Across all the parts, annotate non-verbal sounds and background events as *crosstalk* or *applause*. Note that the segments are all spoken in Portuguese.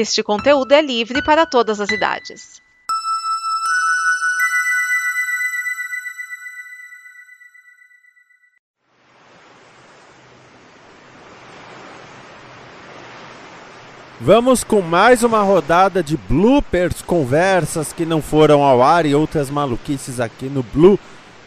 Este conteúdo é livre para todas as idades. Vamos com mais uma rodada de bloopers, conversas que não foram ao ar e outras maluquices aqui no Blue.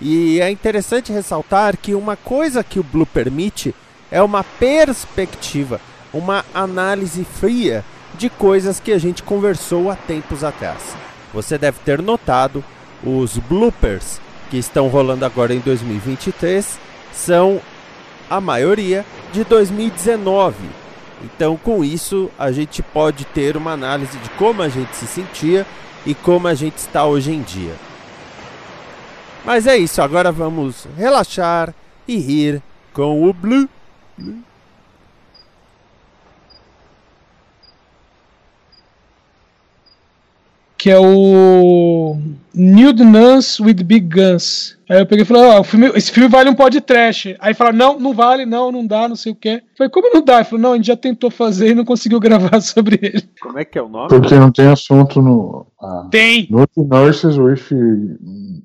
E é interessante ressaltar que uma coisa que o Blue permite é uma perspectiva, uma análise fria de coisas que a gente conversou há tempos atrás. Você deve ter notado os bloopers que estão rolando agora em 2023 são a maioria de 2019 então, com isso, a gente pode ter uma análise de como a gente se sentia e como a gente está hoje em dia. Mas é isso, agora vamos relaxar e rir com o Blue. Que é o Nude Nuns with Big Guns. Aí eu peguei e falei, ó, oh, esse filme vale um podcast. Aí falaram, não, não vale, não, não dá, não sei o quê. Eu falei, como não dá? Ele falou, não, a gente já tentou fazer e não conseguiu *laughs* gravar sobre ele. Como é que é o nome? Porque não tem assunto no. Ah, tem! Nude Nurses with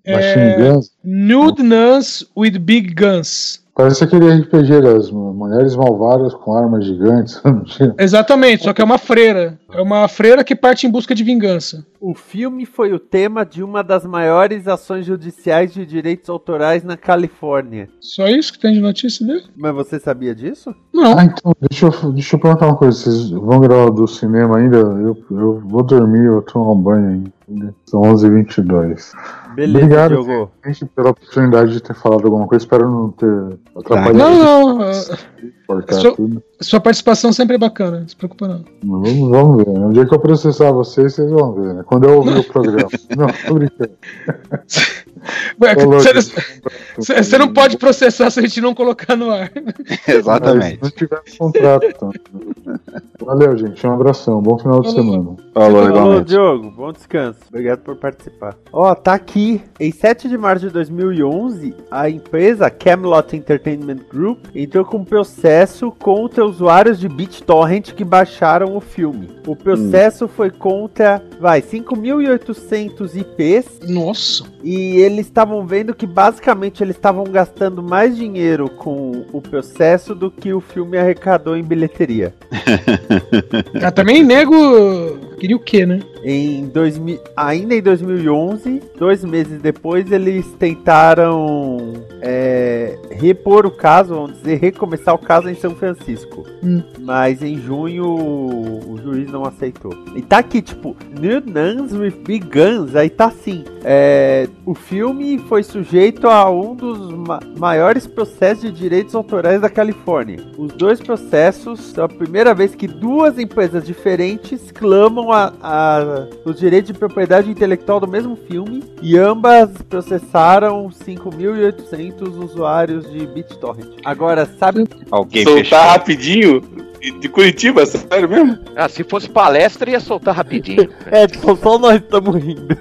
Machine é, Guns. Nude Nuns with Big Guns. Parece aquele RPG das mulheres malvadas com armas gigantes. *laughs* Exatamente, só que é uma freira. É uma freira que parte em busca de vingança. O filme foi o tema de uma das maiores ações judiciais de direitos autorais na Califórnia. Só isso que tem de notícia dele? Mas você sabia disso? Não. Ah, então, deixa eu, deixa eu perguntar uma coisa. Vocês vão gravar do cinema ainda? Eu, eu vou dormir, eu tomo um banho ainda. São 11h22. Beleza, Obrigado, Diogo. gente, pela oportunidade de ter falado alguma coisa. Espero não ter atrapalhado. Não, não. Sua, sua, participação sempre é bacana, não se preocupa não. Vamos, vamos ver. No dia que eu processar vocês, vocês vão ver, né? Quando eu ouvir o programa. *laughs* não, tô brincando. *laughs* Você não pode processar se a gente não colocar no ar. *laughs* Exatamente. Mas, se não tiver contrato, então. Valeu, gente. Um abração. Bom final de semana. Falou, Falou Diogo. Bom descanso. Obrigado por participar. Ó, oh, tá aqui. Em 7 de março de 2011, a empresa Camelot Entertainment Group entrou com um processo contra usuários de BitTorrent que baixaram o filme. O processo hum. foi contra, vai, 5.800 IPs. Nossa! E eles estavam vendo que basicamente eles estavam gastando mais dinheiro com o processo do que o filme arrecadou em bilheteria. *laughs* ah, também nego queria o quê, né? Em 2000, ainda em 2011, dois meses depois, eles tentaram é, repor o caso, vamos dizer, recomeçar o caso em São Francisco. Hum. Mas em junho o juiz não aceitou. E tá aqui, tipo, New Nuns with Big Guns, aí tá assim. É, o filme foi sujeito a um dos ma maiores processos de direitos autorais da Califórnia. Os dois processos são a primeira vez que duas empresas diferentes clamam a, a os direitos de propriedade intelectual do mesmo filme e ambas processaram 5.800 usuários de BitTorrent. Agora, sabe... Alguém Soltar fechou. rapidinho? De Curitiba, sério mesmo? Ah, se fosse palestra ia soltar rapidinho. *laughs* é, tipo, só nós estamos rindo.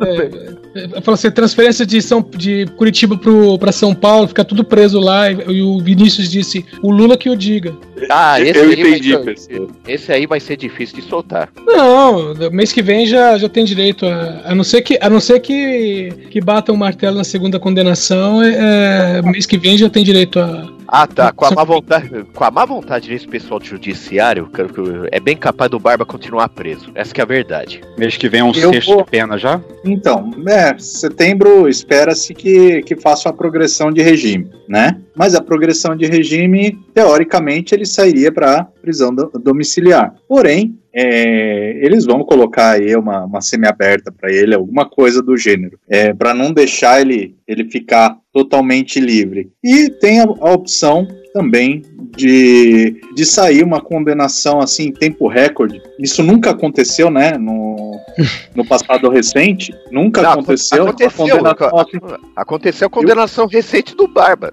É, Falou assim, transferência de, São, de Curitiba pro, pra São Paulo, fica tudo preso lá. E, e o Vinícius disse, o Lula que o diga. Ah, esse Eu aí entendi, vai ser, Esse aí vai ser difícil de soltar. Não, mês que vem já, já tem direito a. A não ser que, a não ser que, que bata um martelo na segunda condenação, é, é mês que vem já tem direito a, ah, tá. Com a má vontade, com a má vontade desse pessoal do judiciário, é bem capaz do Barba continuar preso. Essa é a verdade. Mês que vem é um Eu sexto vou... de pena já? Então, é, setembro espera-se que, que faça uma progressão de regime, né? Mas a progressão de regime, teoricamente, ele sairia para prisão domiciliar. Porém, é, eles vão colocar aí uma, uma semi-aberta para ele, alguma coisa do gênero, é, para não deixar ele, ele ficar totalmente livre. E tem a, a opção também de, de sair uma condenação assim em tempo recorde. Isso nunca aconteceu, né? No, no passado recente. Nunca Não, aconteceu. Aconteceu, condenação, assim. aconteceu a condenação recente do Barba.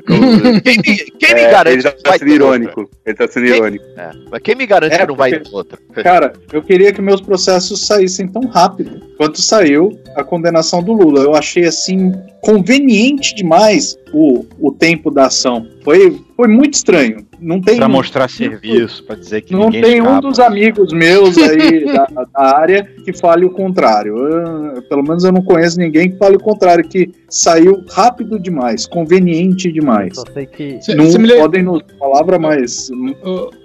*laughs* quem, me, quem me é, garante ele tá que vai sendo irônico. Outra? Ele tá sendo quem, irônico. É, mas quem me garante é, que não vai ter outra? Cara, eu queria que meus processos saíssem tão rápido quanto saiu a condenação do Lula. Eu achei assim conveniente demais o, o tempo da ação. Foi foi muito estranho. Não tem pra mostrar serviço, para dizer que não tem escapa. um dos amigos meus aí *laughs* da, da, área que fale o contrário. Eu, pelo menos eu não conheço ninguém que fale o contrário, que saiu rápido demais, conveniente demais. Só sei que cê, não cê podem nos palavra mais,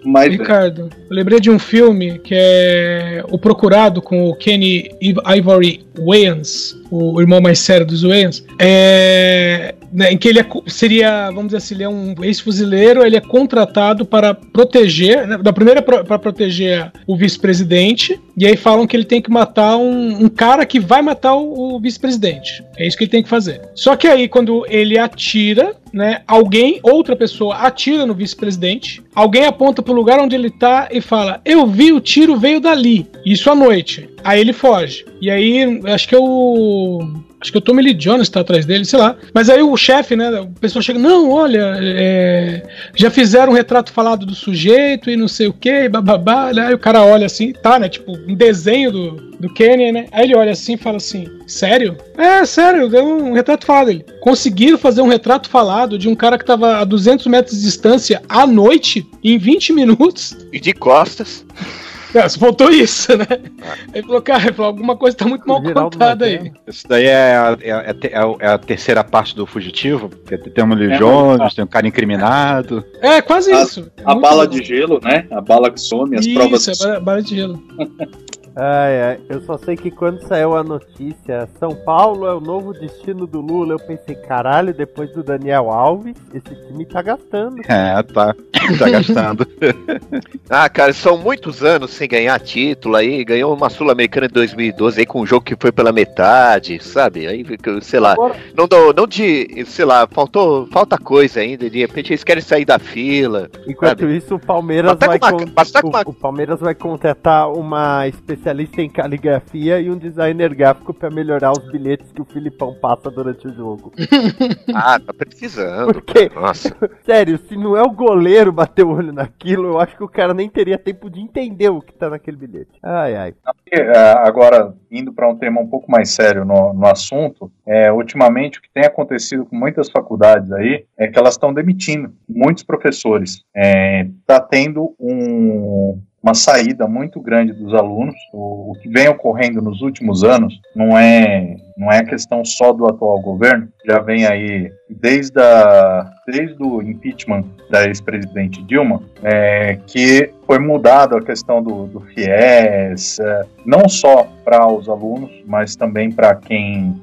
mais Ricardo, eu lembrei de um filme que é O Procurado com o Kenny Ivory Wayans, o irmão mais sério dos Wayans, é, né, em que ele é, seria, vamos dizer assim, ele é um ex-fuzileiro, ele é contratado para proteger, né, da primeira para proteger o vice-presidente, e aí falam que ele tem que matar um, um cara que vai matar o, o vice-presidente. É isso que ele tem que fazer. Só que aí, quando ele atira, né, alguém, outra pessoa, atira no vice-presidente, alguém aponta para o lugar onde ele tá e fala: Eu vi o tiro veio dali. Isso à noite. Aí ele foge. E aí, acho que é o Acho que o Tommy Lee Jones tá atrás dele, sei lá. Mas aí o chefe, né? O pessoal chega, não, olha, é, já fizeram um retrato falado do sujeito e não sei o que, bababá. Né? Aí o cara olha assim, tá, né? Tipo, um desenho do, do Kenny, né? Aí ele olha assim e fala assim: Sério? É, sério, deu um retrato falado. Ele conseguiram fazer um retrato falado de um cara que tava a 200 metros de distância à noite, em 20 minutos. E de costas. É, só faltou isso, né? Ah. Ele falou, cara, falou, alguma coisa tá muito mal contada aí. Isso daí é a, é, a, é a, é terceira parte do fugitivo. Tem um Lee é, Jones, tem um cara incriminado. É, quase a, isso. a bala bom. de gelo, né? A bala que some, as isso, provas. Isso, é bala de gelo. *laughs* Ai, ai, eu só sei que quando saiu a notícia, São Paulo é o novo destino do Lula, eu pensei, caralho, depois do Daniel Alves, esse time tá gastando. É, tá. Tá gastando. *laughs* ah, cara, são muitos anos sem ganhar título aí, ganhou uma Sul-Americana de 2012 aí com um jogo que foi pela metade, sabe? Aí, sei lá, não, do, não de, sei lá, faltou, falta coisa ainda, de repente eles querem sair da fila. Enquanto sabe? isso, o Palmeiras tá vai, uma, tá o, uma... o Palmeiras vai contratar uma especialista especialista em caligrafia e um designer gráfico para melhorar os bilhetes que o Filipão passa durante o jogo. *laughs* ah, tá precisando. Porque, Nossa. *laughs* sério, se não é o goleiro bater o olho naquilo, eu acho que o cara nem teria tempo de entender o que tá naquele bilhete. Ai, ai. É, agora, indo para um tema um pouco mais sério no, no assunto, é, ultimamente o que tem acontecido com muitas faculdades aí é que elas estão demitindo muitos professores. É, tá tendo um, uma saída muito grande dos alunos. O, o, que vem ocorrendo nos últimos anos não é não é questão só do atual governo, já vem aí desde, a, desde o impeachment da ex-presidente Dilma, é, que foi mudado a questão do, do FIES, é, não só para os alunos, mas também para quem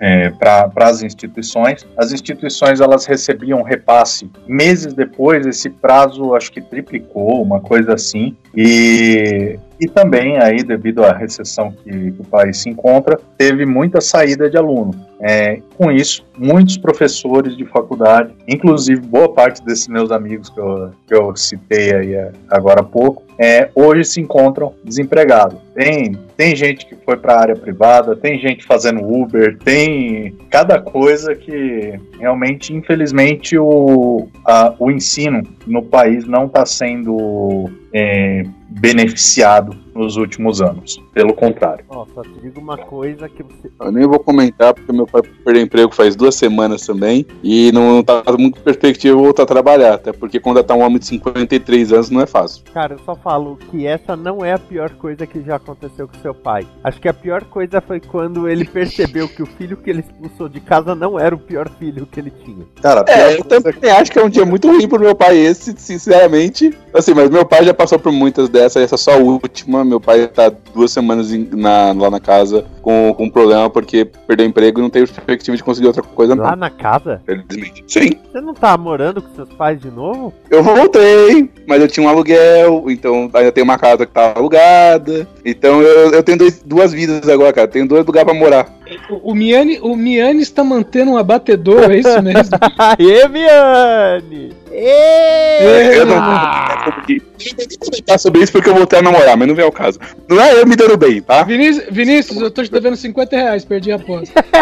é, para as instituições. As instituições elas recebiam repasse meses depois, esse prazo acho que triplicou, uma coisa assim, e e também aí devido à recessão que, que o país se encontra, teve muita saída de aluno. É, com isso, muitos professores de faculdade, inclusive boa parte desses meus amigos que eu, que eu citei aí agora há pouco, é, hoje se encontram desempregados. Tem, tem gente que foi para a área privada, tem gente fazendo Uber, tem cada coisa que realmente, infelizmente, o, a, o ensino no país não está sendo é, beneficiado nos últimos anos. Pelo contrário. Ó, só te digo uma coisa que você. Eu nem vou comentar porque meu pai perdeu emprego faz duas semanas também e não tá muito perspectiva voltar a trabalhar, até porque quando tá um homem de 53 anos não é fácil. Cara, eu só falo que essa não é a pior coisa que já aconteceu com seu pai. Acho que a pior coisa foi quando ele percebeu que o filho que ele expulsou de casa não era o pior filho que ele tinha. Cara, é, eu também que... acho que é um dia muito ruim pro meu pai esse, sinceramente. Assim, mas meu pai já passou por muitas dessas, essa é só a última. Meu pai tá duas semanas em, na, lá na casa com, com um problema porque perdeu emprego e não tem perspectiva de conseguir outra coisa. Lá não. na casa? Felizmente. Sim. Você não tá morando com seus pais de novo? Eu voltei, mas eu tinha um aluguel, então ainda tem uma casa que tá alugada. Então eu, eu tenho dois, duas vidas agora, cara. Tenho dois lugares pra morar. O, o Miane, o Miane está mantendo um abatedor, é isso mesmo? *laughs* Aê, Miane! Ê! Eu não vou comentar sobre isso porque eu voltei a namorar, mas não vem ao caso. Não é eu me dando bem, tá? Vinícius, Vinícius eu tô te devendo 50 reais, perdi a aposta. *laughs*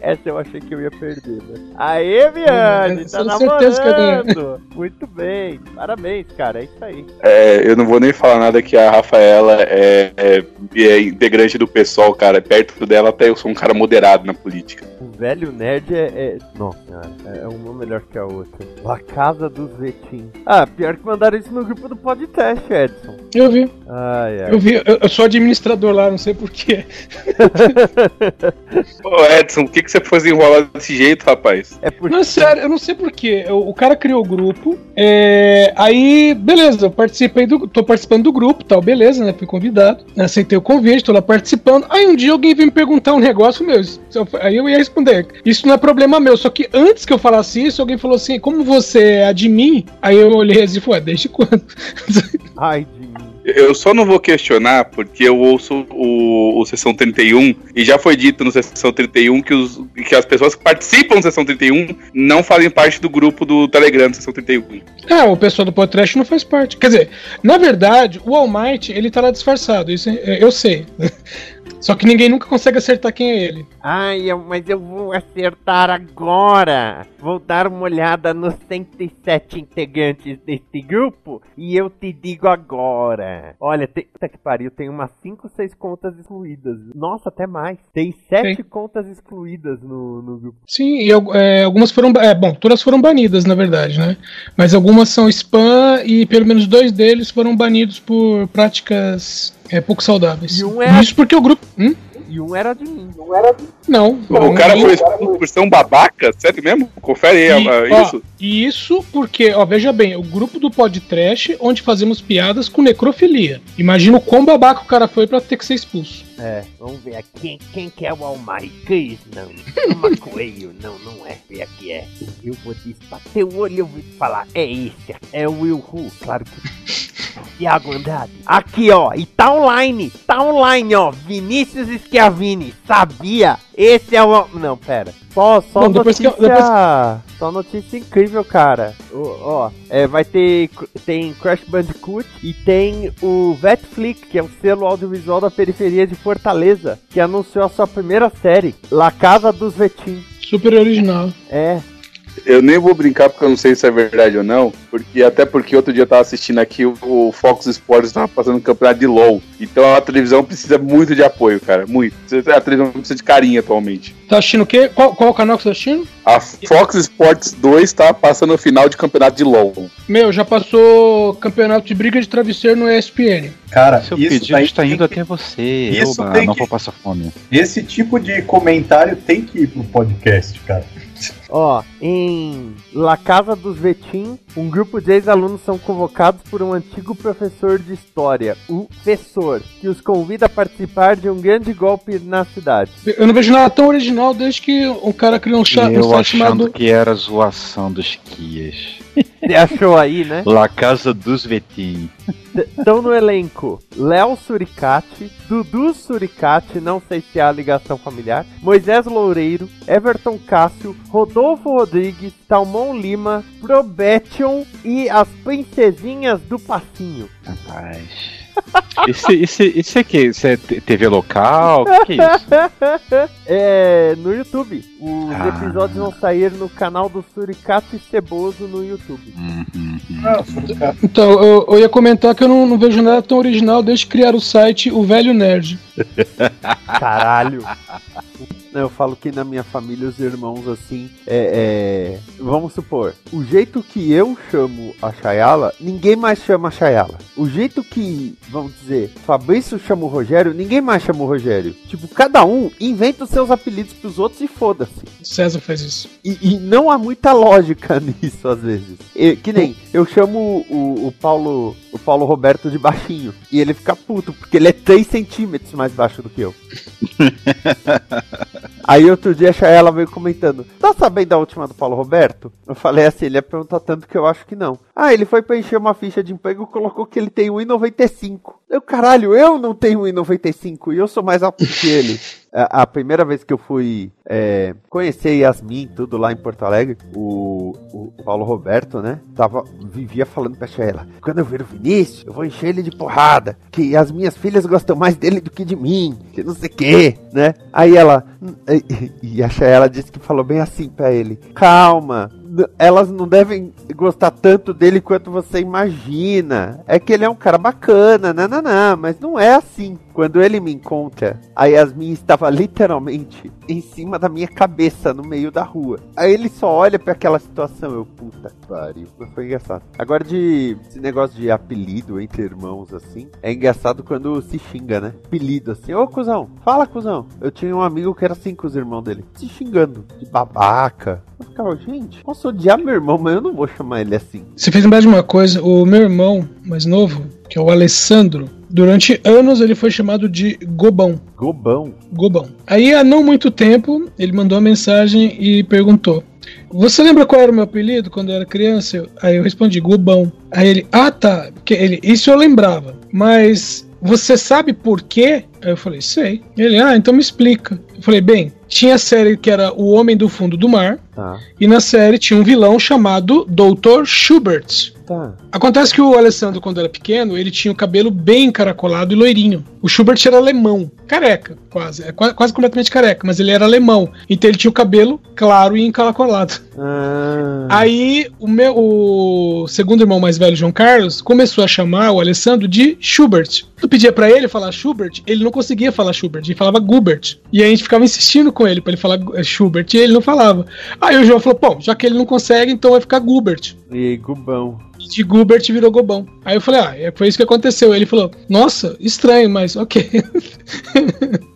Essa eu achei que eu ia perder, né? Aê, Viane, tá namorando. Muito bem, parabéns, cara, é isso aí. É, eu não vou nem falar nada que a Rafaela é, é, é integrante do pessoal, cara. Perto dela até eu sou um cara moderado na política. Velho Nerd é. é... Nossa, cara, é uma melhor que a outra. La Casa dos Vetim. Ah, pior que mandaram isso no grupo do podcast, Edson. Eu vi. Ai, ai. Eu vi. Eu, eu sou administrador lá, não sei porquê. *laughs* Ô Edson, por que, que você foi enrolar desse jeito, rapaz? É porque. Não, é sério, eu não sei porquê. Eu- O cara criou o grupo. é, aí, beleza, eu participei do. tô participando do grupo tal, beleza, né? Fui convidado. Aceitei o convite, tô lá participando. Aí um dia alguém veio me perguntar um negócio meu. Aí eu ia responder. Isso não é problema meu. Só que antes que eu falasse isso, alguém falou assim: como você é admin? Aí eu olhei assim e falei, "Ué, desde quando? *laughs* Ai, de mim. Eu só não vou questionar porque eu ouço o, o Sessão 31 e já foi dito no Sessão 31 que, os, que as pessoas que participam do Sessão 31 não fazem parte do grupo do Telegram do Sessão 31. É, o pessoal do podcast não faz parte. Quer dizer, na verdade, o All Might, ele tá lá disfarçado, isso é- eu sei. Só que ninguém nunca consegue acertar quem é ele. Ai, mas eu vou acertar agora. Vou dar uma olhada nos 107 integrantes deste grupo e eu te digo agora. Olha, tem, puta que pariu, tem umas 5, 6 contas excluídas. Nossa, até mais. Tem 7 Sim. contas excluídas no, no grupo. Sim, e é, algumas foram. É, bom, todas foram banidas, na verdade, né? Mas algumas são spam e pelo menos dois deles foram banidos por práticas é, pouco saudáveis. E um é- Isso porque o grupo. Hum? E um era de mim. Não. O cara foi expulso por ser um babaca? Sério mesmo? Confere aí E, ah, ó, isso. e isso porque, ó, veja bem, o grupo do podcast onde fazemos piadas com necrofilia. Imagina o quão babaca o cara foi pra ter que ser expulso. É, vamos ver aqui. Quem, quem que é o Almighty? Não, é uma *laughs* coelho. Não, não é. Vê aqui é. Eu vou desbater o olho e eu vou te falar. É esse. É o Will Who. Claro que. Tiago Andrade. Aqui, ó. E tá online. Tá online, ó. Vinícius Schiavini. Sabia? Esse é o. Não, pera. Só, só Bom, notícia. eu- depois- Só notícia incrível, cara. Ó, ó, é, vai ter. Tem Crash Bandicoot e tem o Vetflix, que é o selo audiovisual da periferia de Fortaleza, que anunciou a sua primeira série, La Casa dos Vetim. Super original. É, Eu nem vou brincar porque eu não sei se é verdade ou não. Porque até porque outro dia eu tava assistindo aqui o, o Fox Sports tava passando um campeonato de LOL. Então a televisão precisa muito de apoio, cara. Muito. A televisão precisa de carinho atualmente. Tá assistindo o quê? Qual, qual o canal que você tá assistindo? A Fox Sports 2 tá passando o final de campeonato de LOL. Meu, já passou campeonato de briga de travesseiro no ESPN. Cara, Seu isso pedido daí está indo que- até você. Isso Oba, não que- vou passar fome. Esse tipo de comentário tem que ir pro podcast, cara. Ó, em La Casa dos Vetim, um grupo de ex-alunos são convocados por um antigo professor de história, o Fessor, que os convida a participar de um grande golpe na cidade. Eu não vejo nada tão original desde que um cara criou um, chat, um Eu site achando chamado. que era zoação dos Kias. *laughs* Você achou aí, né? La Casa dos Vetim. Estão no elenco Léo Suricati, Dudu Suricati, não sei se há ligação familiar, Moisés Loureiro, Everton Cássio, Rodolfo Rodrigues, Talmon Lima, Probation e as princesinhas do passinho. Rapaz. Esse, esse, esse é que? Isso é TV local? O que, que é isso? *laughs* é no YouTube. Os Ah. episódios vão sair no canal do Suricati Ceboso no YouTube. Hum, hum, hum. Então, eu, eu ia comentar que eu não, não vejo nada tão original desde criar o site O Velho Nerd. Caralho. Eu falo que na minha família os irmãos assim, é, é, vamos supor, o jeito que eu chamo a Chayala, ninguém mais chama a Chayala. O jeito que, vamos dizer, Fabrício chama o Rogério, ninguém mais chama o Rogério. Tipo, cada um inventa os seus apelidos pros outros e foda-se. César faz isso. E, e não há muita lógica *laughs* nisso às vezes. E- que nem eu chamo o, o Paulo o Paulo Roberto de baixinho e ele fica puto porque ele é 3 centímetros mais baixo do que eu. *laughs* Aí outro dia a Chaela veio comentando: Tá sabendo da última do Paulo Roberto? Eu falei assim: ele ia perguntar tanto que eu acho que não. Ah, ele foi preencher uma ficha de emprego e colocou que ele tem 1,95. Eu, caralho, eu não tenho 1,95 e eu sou mais alto que ele. *laughs* A, a primeira vez que eu fui é, conhecer Yasmin, tudo lá em Porto Alegre, o, o Paulo Roberto, né? Tava, vivia falando pra Sheila: quando eu ver o Vinícius, eu vou encher ele de porrada. Que as minhas filhas gostam mais dele do que de mim, que não sei o que, né? Aí ela. E, a Sheila disse que falou bem assim pra ele: calma, elas não devem gostar tanto dele quanto você imagina. É que ele é um cara bacana, não, mas não é assim. Quando ele me encontra, a Yasmin estava literalmente em cima da minha cabeça, no meio da rua. Aí ele só olha pra aquela situação, eu, puta pariu. Foi engraçado. Agora de esse negócio de apelido entre irmãos, assim, é engraçado quando se xinga, né? Apelido, assim, ô cuzão, fala cuzão. Eu tinha um amigo que era assim com os irmãos dele, se xingando, de babaca. Eu ficava, gente, posso odiar meu irmão, mas eu não vou chamar ele assim. Você fez lembrar de uma coisa, o meu irmão mais novo, que é o Alessandro, durante anos ele foi chamado de Gobão. Gobão. Gobão. Aí há não muito tempo, ele mandou uma mensagem e perguntou: Você lembra qual era o meu apelido quando eu era criança? Eu- Aí eu respondi, Gobão. Aí ele, ah tá, porque ele, isso eu lembrava, mas você sabe por quê? Aí eu falei, sei. Ele, ah, então me explica. Eu falei, bem, tinha a série que era O Homem do Fundo do Mar, Tá, e na série tinha um vilão chamado Dr. Schubert. Tá. Acontece que o Alessandro, quando era pequeno, ele tinha o cabelo bem encaracolado e loirinho. O Schubert era alemão, careca, quase. É qua- quase completamente careca, mas ele era alemão. Então ele tinha o cabelo claro e encaracolado. Ah, Aí o meu o segundo irmão mais velho, João Carlos, começou a chamar o Alessandro de Schubert. Tu pedia pra ele falar Schubert, ele não conseguia falar Schubert, ele falava Gubert. E a gente ficava insistindo com ele pra ele falar eh, Schubert e ele não falava. Aí o João falou: "Bom, já que ele não consegue, então vai ficar Gubert". e aí, Gubão. De Gubert virou Gobão. Aí eu falei: "Ah, é, foi isso que aconteceu". Ele falou: "Nossa, estranho, mas OK". *laughs*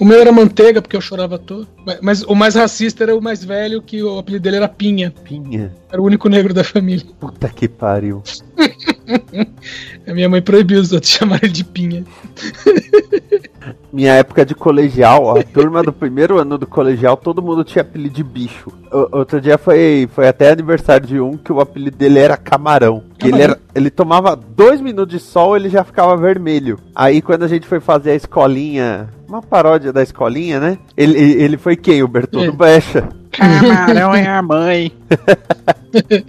O meu era manteiga, porque eu chorava toa. Mas, mas o mais racista era o mais velho, que o apelido dele era Pinha. Pinha. Era o único negro da família. Puta que pariu. *laughs* A minha mãe proibiu os outros *laughs* chamarem de Pinha. Minha época de colegial, a turma do primeiro ano do colegial, todo mundo tinha apelido de bicho. O- outro dia foi, foi até aniversário de um que o apelido dele era Camarão. Que ele, era, ele tomava dois minutos de sol ele já ficava vermelho. Aí quando a gente foi fazer a escolinha, uma paródia da escolinha, né? Ele, ele foi quem? O Bertoldo É. Brecha. Camarão é *laughs* a mãe.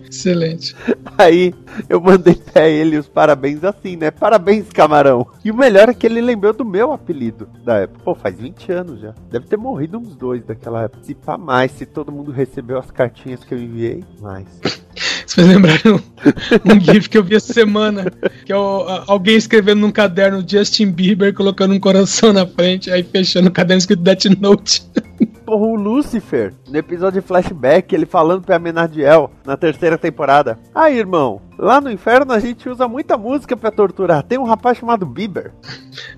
Excelente. Aí eu mandei pra ele os parabéns assim, né? Parabéns, camarão. E o melhor é que ele lembrou do meu apelido da época. Pô, faz 20 anos já. Deve ter morrido uns dois daquela época. Se pá mais, se todo mundo recebeu as cartinhas que eu enviei, mais. Você fez lembrar um, um GIF que eu vi essa semana, que é o- a- alguém escrevendo num caderno Justin Bieber, colocando um coração na frente, aí fechando o caderno escrito Death Note. Porra, o Lucifer, no episódio de flashback, ele falando pra Menadiel na terceira temporada. Ah, irmão, lá no inferno a gente usa muita música pra torturar. Tem um rapaz chamado Bieber.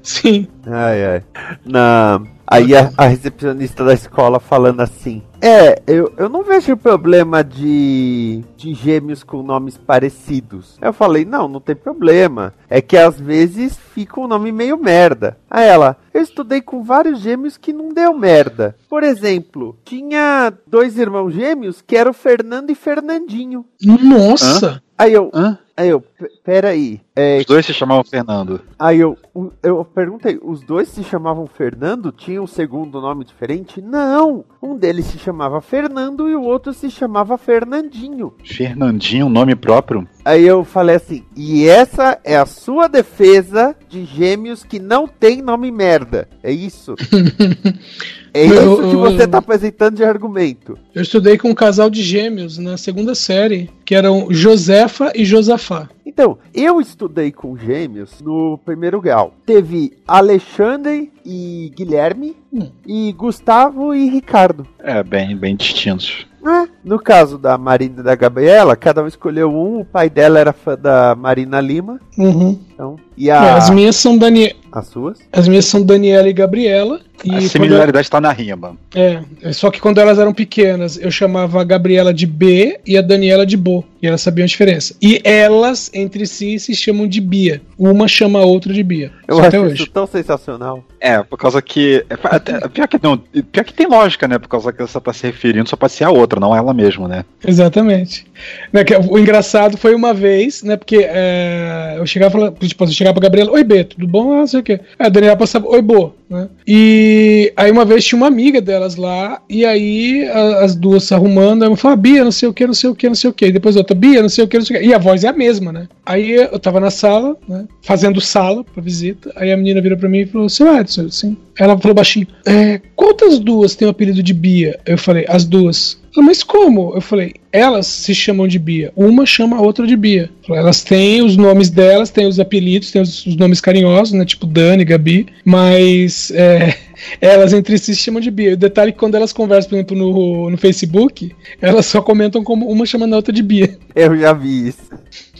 Sim. Ai, ai. Na... Aí a, a recepcionista da escola falando assim: É, eu, eu não vejo problema de, de gêmeos com nomes parecidos. Eu falei: Não, não tem problema. É que às vezes fica um nome meio merda. Aí ela: Eu estudei com vários gêmeos que não deu merda. Por exemplo, tinha dois irmãos gêmeos que eram Fernando e Fernandinho. Nossa! Aí eu. Hã? Aí eu, "P- peraí. É, Os dois se chamavam Fernando. Aí eu, eu perguntei, os dois se chamavam Fernando? Tinha um segundo nome diferente? Não! Um deles se chamava Fernando e o outro se chamava Fernandinho. Fernandinho, nome próprio. Aí eu falei assim, e essa é a sua defesa de gêmeos que não tem nome merda. É isso? *laughs* É Eu- isso que você tá apresentando de argumento. Eu estudei com um casal de gêmeos na segunda série, que eram Josefa e Josafá. Então, eu estudei com gêmeos no primeiro grau. Teve Alexandre e Guilherme, Hum. e Gustavo e Ricardo. É, bem, bem distintos. É, No caso da Marina e da Gabriela, cada um escolheu um. O pai dela era fã da Marina Lima. Uhum. Então, e É, a, as minhas são Dani... as suas? as minhas são Daniela e Gabriela. E A similaridade tá na rima. É, é só que quando elas eram pequenas, eu chamava a Gabriela de B e a Daniela de Bo. E elas sabiam a diferença. E elas, entre si, se chamam de Bia. Uma chama a outra de Bia. Eu Isso acho até isso hoje. tão sensacional. É, por causa que. é, até- pior que não. Pior que tem lógica, né? Por causa que ela tá se referindo só pode ser a outra, não ela mesma, né? Exatamente. Né, que o engraçado foi uma vez, né? Porque é, eu chegava e falava, tipo, eu chegava pra Gabriela, oi B, tudo bom? Ah, não sei o quê. Aí a Daniela passava, oi Bo, né? E aí uma vez tinha uma amiga delas lá, e aí a- as duas se arrumando, aí uma falava, Bia, não sei o que, não sei o que, não sei o que. E depois outra, Bia, não sei o que, não sei o que. E a voz é a mesma, né? Aí eu tava na sala, né? Fazendo sala pra visita. Aí a menina virou pra mim e falou, seu Edson, assim. Ela falou baixinho, é, quantas duas tem o apelido de Bia? Eu falei, as duas. Ela, mas como? Eu falei, elas se chamam de Bia. Uma chama a outra de Bia. Falei, Elas têm os nomes delas, têm os apelidos, têm os, os nomes carinhosos, né? Tipo Dani, Gabi. Mas é, *laughs* elas entre si se chamam de Bia. O detalhe é que quando elas conversam, por exemplo, no, no Facebook, elas só comentam como uma chamando a outra de Bia. Eu já vi isso.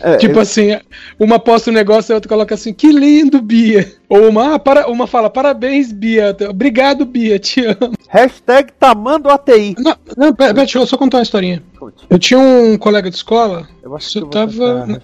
É, Tipo eu- assim, uma posta um negócio e a outra coloca assim, que lindo, Bia. Ou uma, ah, para, uma fala, parabéns, Bia. Obrigado, Bia, te amo. Hashtag Tamando ATI. Não, não pera, pera, deixa eu só contar uma historinha. Conte. Eu tinha um colega de escola. Eu acho que eu tava. vou na-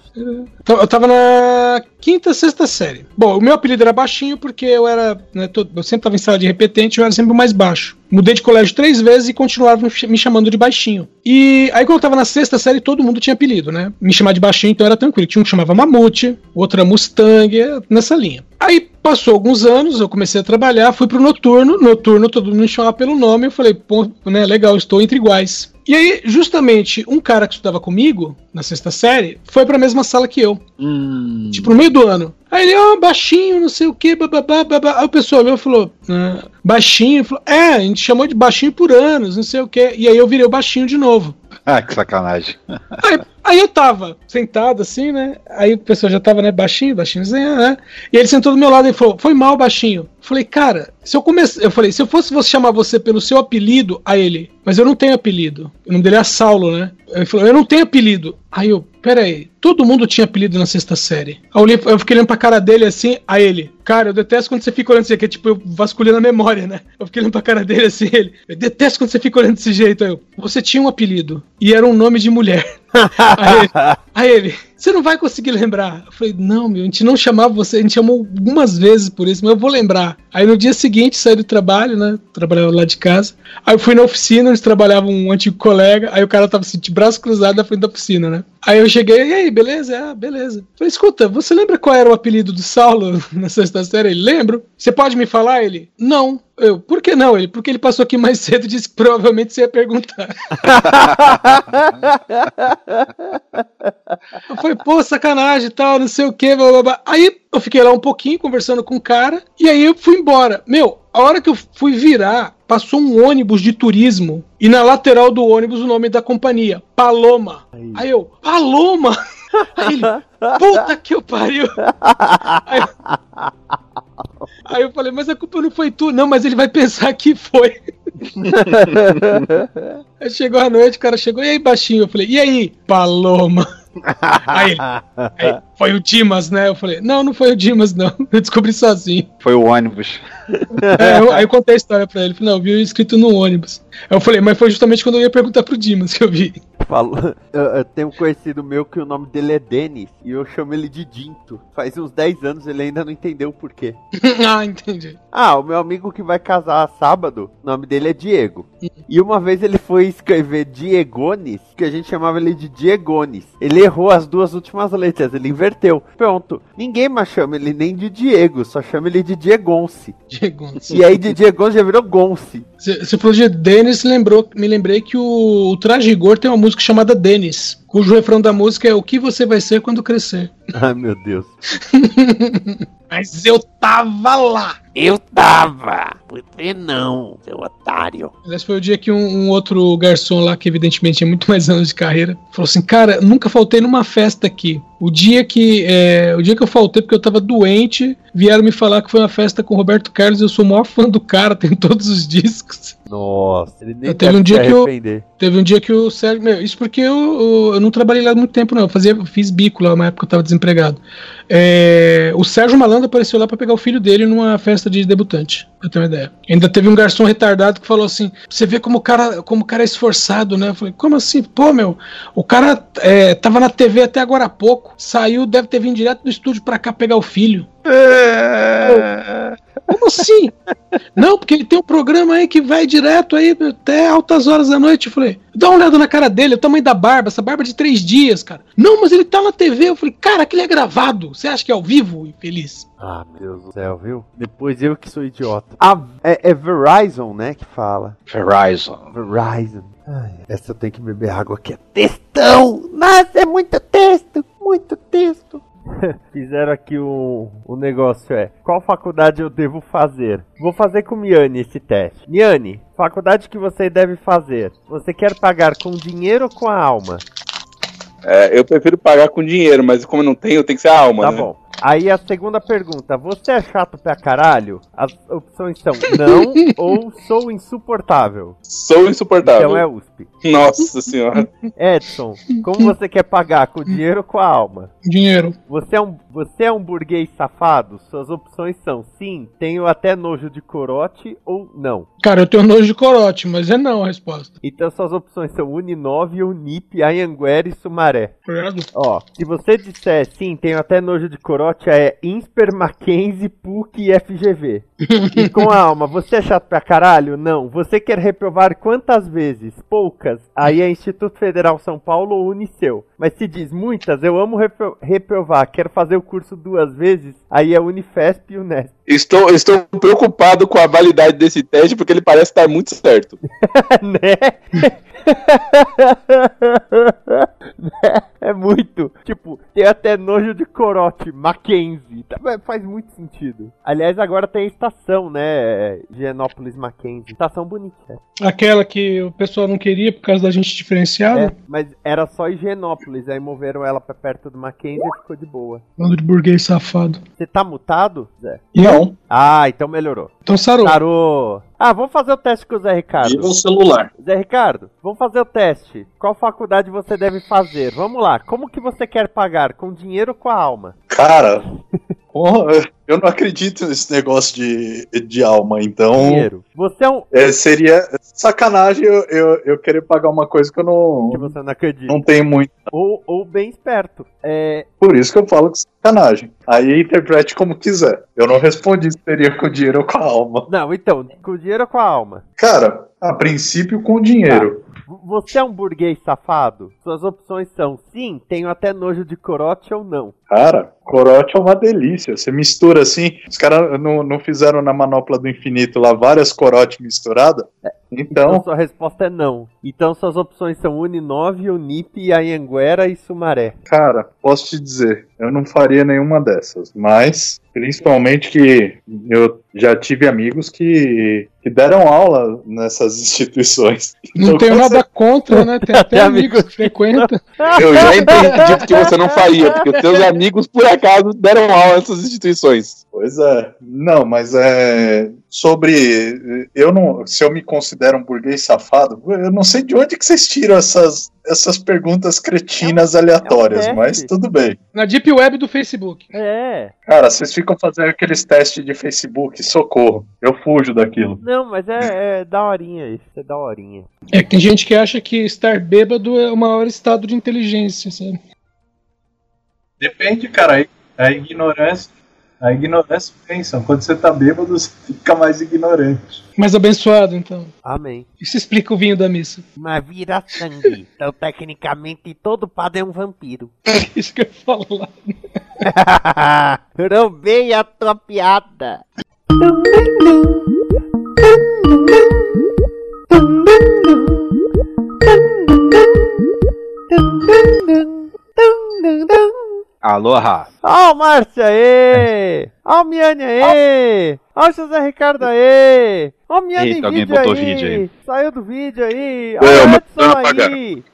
Eu tava na quinta, sexta série. Bom, o meu apelido era baixinho porque eu era. né, todo- eu sempre tava em sala de repetente, eu era sempre o mais baixo. Mudei de colégio três vezes e continuavam me ch- me chamando de baixinho. E aí, quando eu tava na sexta série, todo mundo tinha apelido, né? Me chamar de baixinho, então era tranquilo. Tinha um que chamava Mamute, outro era Mustang, nessa linha. Aí passou alguns anos, eu comecei a trabalhar, fui pro noturno. Noturno, todo mundo me chamava pelo nome. Eu falei, pô, né, legal, estou entre iguais. E aí, justamente, um cara que estudava comigo, na sexta série, foi pra mesma sala que eu. Hum. Tipo, no meio do ano. Aí ele, ó, baixinho, não sei o que, bababá, babá. Aí o pessoal olhou e falou, ah, baixinho? Falou, é, a gente chamou de baixinho por anos, não sei o que. E aí eu virei o baixinho de novo. Ah, que sacanagem. Aí, aí eu tava sentado assim, né? Aí o pessoal já tava, né, baixinho, baixinho, assim, né? E ele sentou do meu lado e falou: Foi mal, baixinho. Falei, cara, se eu comece... eu falei, se eu fosse você chamar você pelo seu apelido, a ele, mas eu não tenho apelido. O nome dele é Saulo, né? Ele falou, eu não tenho apelido. Aí eu, pera aí, todo mundo tinha apelido na sexta série. Eu, olhei- eu fiquei olhando pra cara dele assim, a ele, cara, eu detesto quando você fica olhando assim, que é tipo, eu vasculhando a memória, né? Eu fiquei olhando pra cara dele assim, ele, eu detesto quando você fica olhando desse jeito. Aí eu, você tinha um apelido, e era um nome de mulher. *laughs* Aí ele, aí ele, você não vai conseguir lembrar. Eu falei, não, meu, a gente não chamava você, a gente chamou algumas vezes por isso, mas eu vou lembrar. Aí no dia seguinte saí do trabalho, né? Trabalhava lá de casa. Aí eu fui na oficina, onde trabalhava um antigo colega. Aí o cara tava assim, de braço cruzado na frente da oficina, né? Aí eu cheguei, e aí, beleza? Ah, beleza. Falei, escuta, você lembra qual era o apelido do Saulo *laughs* na sexta série? Ele, lembro. Você pode me falar? Ele, não. Eu, por que não? Ele, porque ele passou aqui mais *laughs* cedo e disse que provavelmente você ia perguntar. Eu falei, pô, sacanagem e tal, não sei o que, blá, blá, blá. Aí eu fiquei lá um pouquinho conversando com o cara, e aí eu fui embora. Meu, a hora que eu fui virar, passou um ônibus de turismo, e na lateral do ônibus o nome da companhia, Paloma. Aí eu, Paloma? *laughs* Aí ele, puta que eu pariu. Aí, aí eu falei, mas a culpa não foi tu, não, mas ele vai pensar que foi. *laughs* Aí chegou a noite, o cara chegou, e aí, baixinho? Eu falei, e aí, Paloma? Aí aí, foi o Dimas, né? Eu falei, não, não foi o Dimas, não. *laughs* Eu descobri sozinho. Foi o ônibus. É, eu- aí eu contei a história pra ele. Falei, não, eu vi escrito no ônibus. Aí eu falei, mas foi justamente quando eu ia perguntar pro Dimas que eu vi. Falou. *laughs* Eu, eu tenho um conhecido meu que o nome dele é Denis e eu chamo ele de Dinto. Faz uns 10 anos ele ainda não entendeu o porquê. *laughs* ah, entendi. Ah, o meu amigo que vai casar sábado, o nome dele é Diego. E uma vez ele foi escrever Diegones, que a gente chamava ele de Diegones. Ele errou as duas últimas letras, ele inverteu. Pronto. Ninguém mais chama ele nem de Diego, só chama ele de Diegonce. Diego. E aí de Diegonce já virou Gonce. Você falou de Dennis, lembrou, me lembrei que o, o Traje Rigor tem uma música chamada Dennis, cujo refrão da música é O que você vai ser quando crescer. Ai meu Deus. Mas eu tava lá. Eu tava. Você não, seu otário. Aliás, foi o dia que um, um outro garçom lá, que evidentemente tinha muito mais anos de carreira, falou assim: Cara, nunca faltei numa festa aqui. O dia que é, o dia que eu faltei porque eu tava doente, vieram me falar que foi uma festa com o Roberto Carlos. Eu sou o maior fã do cara, *laughs* tenho todos os discos. Nossa, ele nem Eu teve um dia que eu- arrepender. Teve um dia que o Sérgio. Meu, isso porque eu, eu, eu não trabalhei lá há muito tempo, não. Eu fazia, eu fiz bico lá, uma época que eu tava desempregado. É, o Sérgio Malandro apareceu lá pra pegar o filho dele numa festa de debutante, pra ter uma ideia. Ainda teve um garçom retardado que falou assim: você vê como o cara, como o cara é esforçado, né? Eu falei, como assim? Pô, meu, o cara é, tava na TV até agora há pouco, saiu, deve ter vindo direto do estúdio pra cá pegar o filho. Como assim? Não, porque ele tem um programa aí que vai direto aí até altas horas da noite. Eu falei, dá uma olhada na cara dele, o tamanho da barba, essa barba de três dias, cara. Não, mas ele tá na TV. Eu falei, cara, aquele é gravado. Você acha que é ao vivo, infeliz? Ah, meu Deus do céu, viu? Depois eu que sou idiota. Ah, é, é Verizon, né, que fala. Verizon. Verizon. Ai, essa eu tenho que beber água aqui. É textão! Nossa, é muito texto! Muito texto! *laughs* Fizeram aqui um, um negócio, é. Qual faculdade eu devo fazer? Vou fazer com Miane esse teste. Miane, faculdade que você deve fazer. Você quer pagar com dinheiro ou com a alma? É, eu prefiro pagar com dinheiro, mas como eu não tenho, tem que ser a alma, Tá né? bom. Aí a segunda pergunta, você é chato pra caralho? As opções são não *laughs* ou sou insuportável. Sou insuportável. Então é USP. Nossa senhora. Edson, como você quer pagar? Com dinheiro ou com a alma? Dinheiro. Você é, um, você é um burguês safado? Suas opções são sim, tenho até nojo de corote ou não. Cara, eu tenho nojo de corote, mas é não a resposta. Então suas opções são Uninove, Unip, Anhanguera e Sumaré. Obrigado. Ó, se você disser sim, tenho até nojo de corote, é Insper, Mackenzie, PUC e FGV. e com a alma, você é chato pra caralho? Não. Você quer reprovar quantas vezes? Poucas. Aí é Instituto Federal São Paulo ou Uniceu. Mas se diz muitas, eu amo repro- reprovar, quero fazer o curso duas vezes, aí é Unifesp e Unesp. Estou, estou preocupado com a validade desse teste porque ele parece estar muito certo. *laughs* né? *laughs* é muito. Tipo, tem até nojo de corote, Mackenzie. Tá- Faz muito sentido. Aliás, agora tem a estação, né? Genópolis Mackenzie. Estação bonita. Aquela que o pessoal não queria por causa da gente diferenciada. É, mas era só Higienópolis. Aí moveram ela pra perto do Mackenzie e ficou de boa. Bando de burguês safado. Você tá mutado, Zé? Não. Ah, então melhorou. Então sarou. Sarou. Ah, vamos fazer o teste com o Zé Ricardo. Viva o celular. Zé Ricardo, vamos fazer o teste. Qual faculdade você deve fazer? Vamos lá. Como que você quer pagar? Com dinheiro ou com a alma? Cara, *laughs* porra, eu não acredito nesse negócio de, de alma, então. Dinheiro. Você é um. é, seria sacanagem eu, eu, eu querer pagar uma coisa que eu não, Que você não acredita. não tenho muito. Ou, ou bem esperto. É. Por isso que eu falo que é sacanagem. Aí interprete como quiser. Eu não respondi se seria com dinheiro ou com a alma. Não, então, com dinheiro ou com a alma? Cara, a princípio com dinheiro. V- Você é um burguês safado? Suas opções são sim, tenho até nojo de corote ou não. Cara, corote é uma delícia. Você mistura assim. Os caras não, não fizeram na manopla do infinito lá várias corotes misturadas? Então Então, sua resposta é não. Então suas opções são Uninove, Unip, Anhanguera e Sumaré. cara, posso te dizer, eu não faria nenhuma dessas. Mas, principalmente que eu já tive amigos que, que deram aula nessas *laughs* instituições. Não Então, tenho com nada contra, né? Tem *laughs* até Até amigos que frequentam. Eu já entendi porque você não faria, porque os seus amigos, por acaso, deram aula nessas instituições. Pois é. Não, mas é sobre eu não, se eu me considero um burguês safado, eu não sei de onde que vocês tiram essas essas perguntas cretinas aleatórias, é um mas tudo bem. Na Deep Web do Facebook. É. Cara, vocês ficam fazendo aqueles testes de Facebook, socorro. Eu fujo daquilo. Não, mas é, é daorinha isso. É daorinha. É que tem gente que acha que estar bêbado é o maior estado de inteligência, sabe? Depende, cara. A ignorância. A ignorância pensa. Quando você tá bêbado, você fica mais ignorante. Mais abençoado, então. Amém. Isso explica o vinho da missa. Mas vira sangue. *laughs* Então, tecnicamente, todo padre é um vampiro. Isso que eu falo lá. *laughs* Roubei a tua piada. *laughs* Aloha. Ó o Márcio aí! Ó o Miane aí! Ó o José Ricardo aí! Ó o Miane Eita, em alguém vídeo botou aí. vídeo aí. Saiu do vídeo aí! Ó É, o mas Edson aí!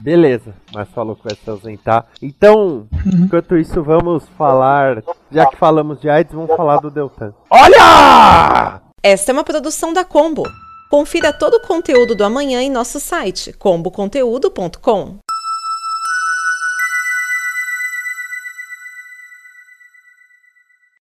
Beleza, mas falou que vai se ausentar. Então, enquanto isso, vamos falar. Já que falamos de AIDS, vamos falar do Deltan. Olha! Esta é uma produção da Combo. Confira todo o conteúdo do amanhã em nosso site comboconteúdo.com.